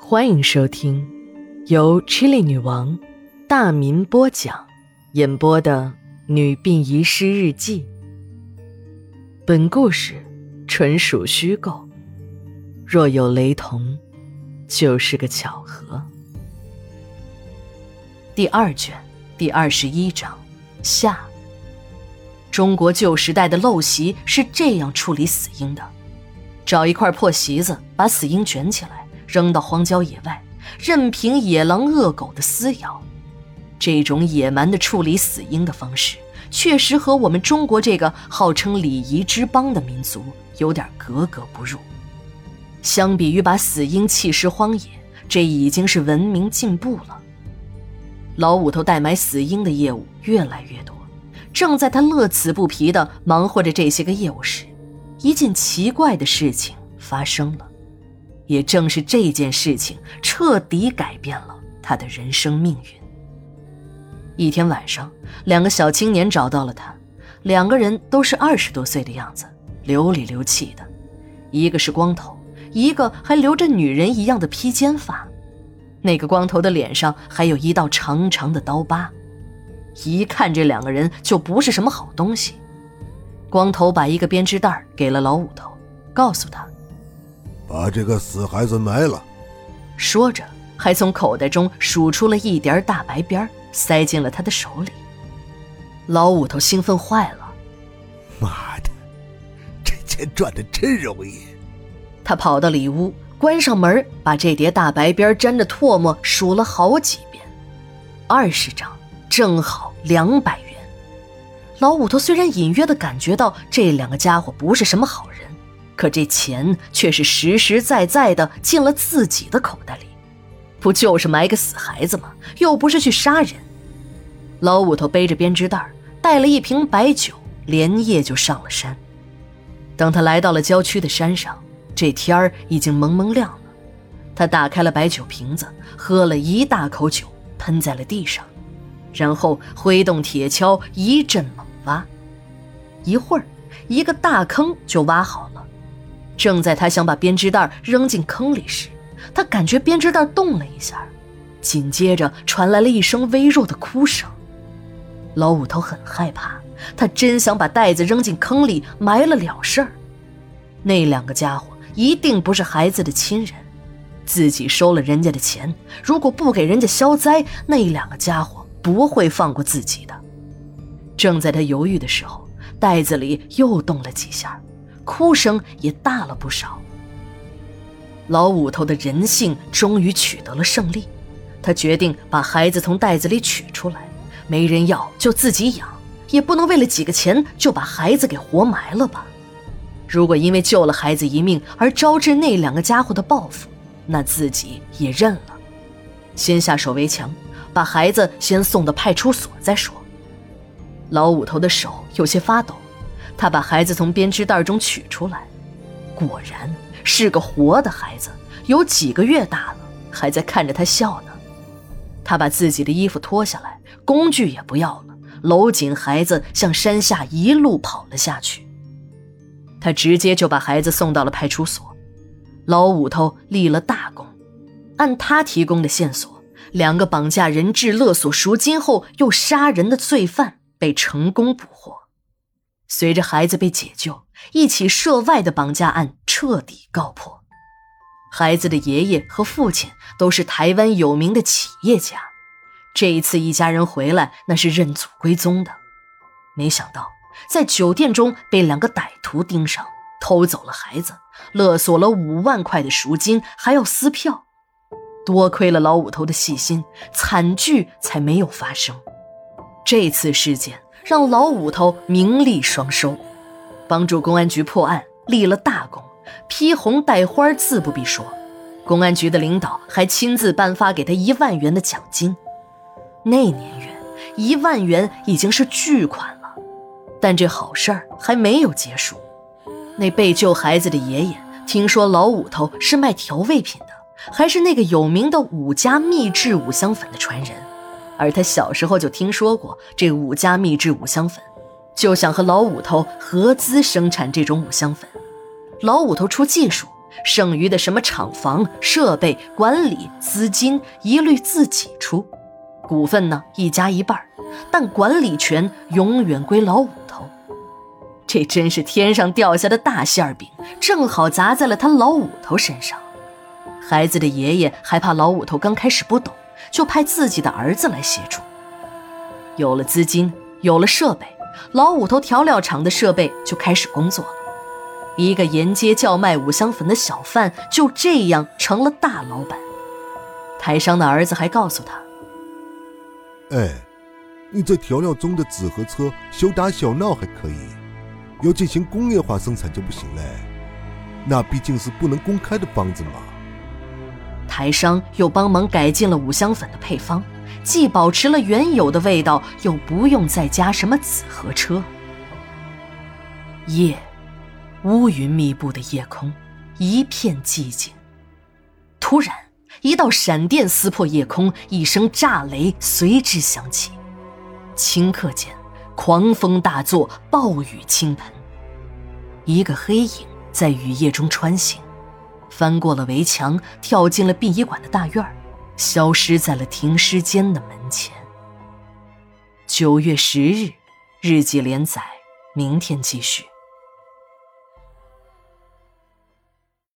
欢迎收听由 Chili 女王大民播讲、演播的《女病遗失日记》。本故事纯属虚构，若有雷同，就是个巧合。第二卷第二十一章下。中国旧时代的陋习是这样处理死婴的：找一块破席子，把死婴卷起来。扔到荒郊野外，任凭野狼恶狗的撕咬，这种野蛮的处理死婴的方式，确实和我们中国这个号称礼仪之邦的民族有点格格不入。相比于把死婴弃尸荒野，这已经是文明进步了。老五头代买死婴的业务越来越多，正在他乐此不疲地忙活着这些个业务时，一件奇怪的事情发生了。也正是这件事情彻底改变了他的人生命运。一天晚上，两个小青年找到了他，两个人都是二十多岁的样子，流里流气的，一个是光头，一个还留着女人一样的披肩发。那个光头的脸上还有一道长长的刀疤，一看这两个人就不是什么好东西。光头把一个编织袋给了老五头，告诉他。把这个死孩子埋了，说着，还从口袋中数出了一叠大白边，塞进了他的手里。老五头兴奋坏了，妈的，这钱赚的真容易！他跑到里屋，关上门，把这叠大白边沾着唾沫数了好几遍，二十张，正好两百元。老五头虽然隐约的感觉到这两个家伙不是什么好人。可这钱却是实实在在的进了自己的口袋里，不就是埋个死孩子吗？又不是去杀人。老五头背着编织袋，带了一瓶白酒，连夜就上了山。等他来到了郊区的山上，这天儿已经蒙蒙亮了。他打开了白酒瓶子，喝了一大口酒，喷在了地上，然后挥动铁锹一阵猛挖，一会儿，一个大坑就挖好了。正在他想把编织袋扔进坑里时，他感觉编织袋动了一下，紧接着传来了一声微弱的哭声。老五头很害怕，他真想把袋子扔进坑里埋了了事儿。那两个家伙一定不是孩子的亲人，自己收了人家的钱，如果不给人家消灾，那两个家伙不会放过自己的。正在他犹豫的时候，袋子里又动了几下。哭声也大了不少。老五头的人性终于取得了胜利，他决定把孩子从袋子里取出来，没人要就自己养，也不能为了几个钱就把孩子给活埋了吧。如果因为救了孩子一命而招致那两个家伙的报复，那自己也认了。先下手为强，把孩子先送到派出所再说。老五头的手有些发抖。他把孩子从编织袋中取出来，果然是个活的孩子，有几个月大了，还在看着他笑呢。他把自己的衣服脱下来，工具也不要了，搂紧孩子向山下一路跑了下去。他直接就把孩子送到了派出所。老五头立了大功，按他提供的线索，两个绑架人质勒索赎金后又杀人的罪犯被成功捕获。随着孩子被解救，一起涉外的绑架案彻底告破。孩子的爷爷和父亲都是台湾有名的企业家，这一次一家人回来，那是认祖归宗的。没想到在酒店中被两个歹徒盯上，偷走了孩子，勒索了五万块的赎金，还要撕票。多亏了老五头的细心，惨剧才没有发生。这次事件。让老五头名利双收，帮助公安局破案立了大功，披红戴花自不必说。公安局的领导还亲自颁发给他一万元的奖金。那年月，一万元已经是巨款了。但这好事儿还没有结束。那被救孩子的爷爷听说老五头是卖调味品的，还是那个有名的五家秘制五香粉的传人。而他小时候就听说过这五家秘制五香粉，就想和老五头合资生产这种五香粉。老五头出技术，剩余的什么厂房、设备、管理、资金，一律自己出。股份呢，一家一半，但管理权永远归老五头。这真是天上掉下的大馅饼，正好砸在了他老五头身上。孩子的爷爷还怕老五头刚开始不懂，就派自己的儿子来协助。有了资金，有了设备，老五头调料厂的设备就开始工作了。一个沿街叫卖五香粉的小贩就这样成了大老板。台商的儿子还告诉他：“哎，你这调料中的纸和车小打小闹还可以，要进行工业化生产就不行嘞。那毕竟是不能公开的方子嘛。”台商又帮忙改进了五香粉的配方，既保持了原有的味道，又不用再加什么纸和车。夜。乌云密布的夜空，一片寂静。突然，一道闪电撕破夜空，一声炸雷随之响起。顷刻间，狂风大作，暴雨倾盆。一个黑影在雨夜中穿行，翻过了围墙，跳进了殡仪馆的大院消失在了停尸间的门前。九月十日，日记连载，明天继续。